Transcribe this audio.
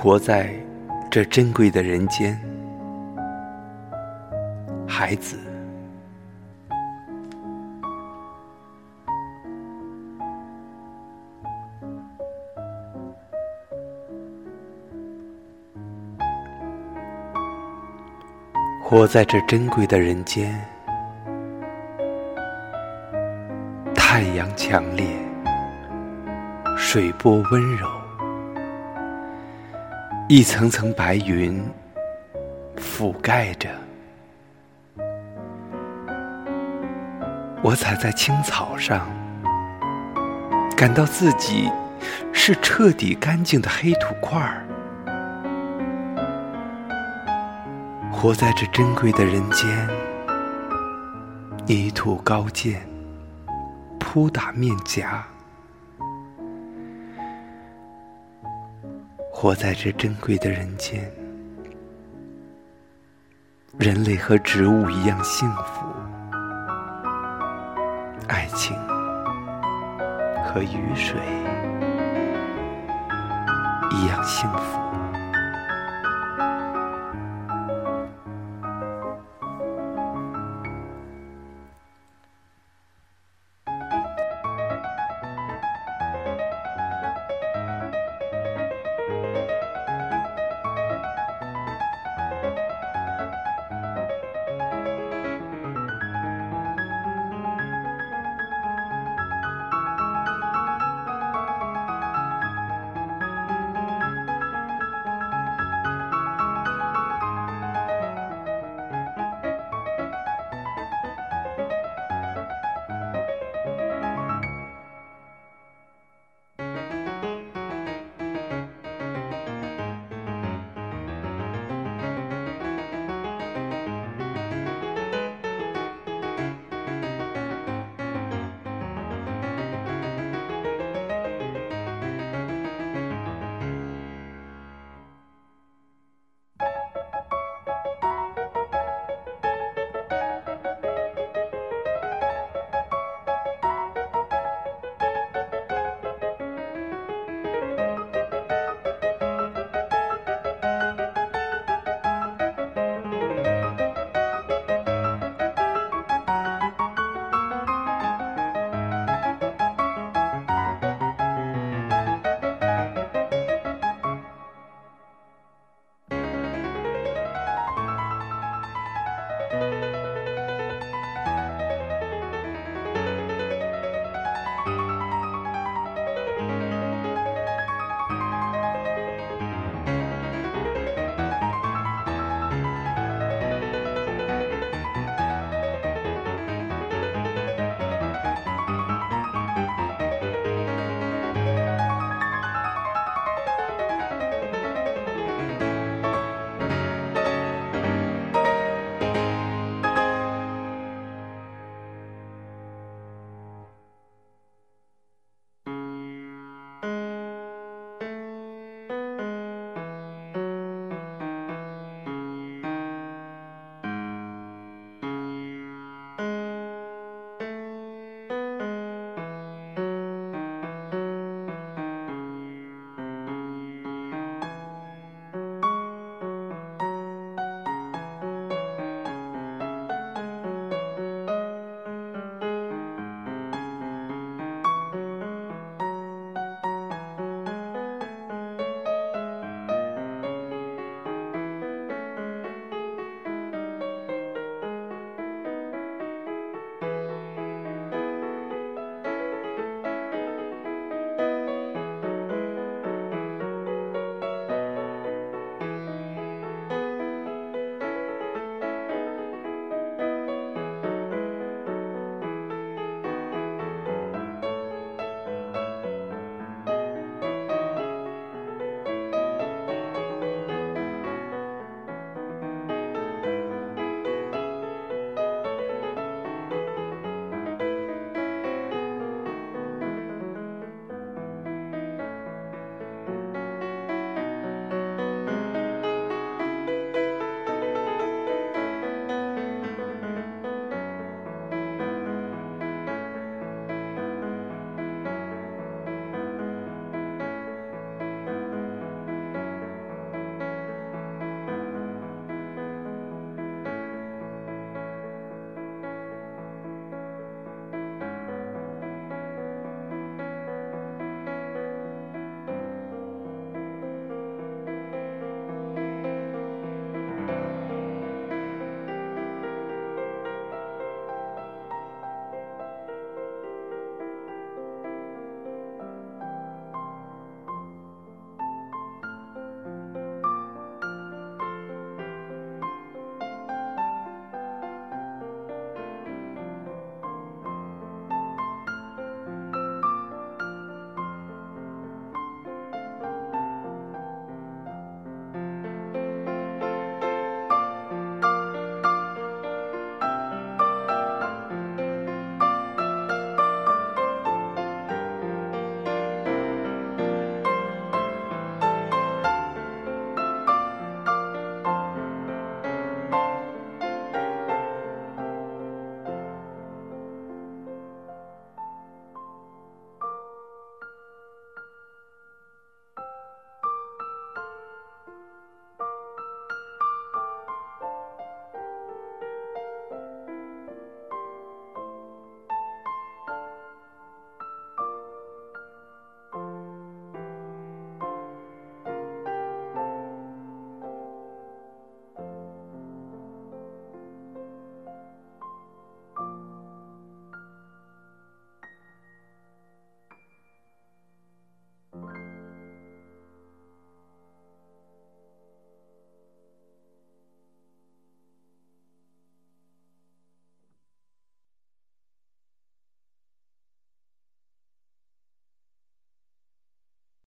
活在这珍贵的人间，孩子。活在这珍贵的人间，太阳强烈，水波温柔，一层层白云覆盖着。我踩在青草上，感到自己是彻底干净的黑土块儿。活在这珍贵的人间，泥土高见，扑打面颊；活在这珍贵的人间，人类和植物一样幸福，爱情和雨水一样幸福。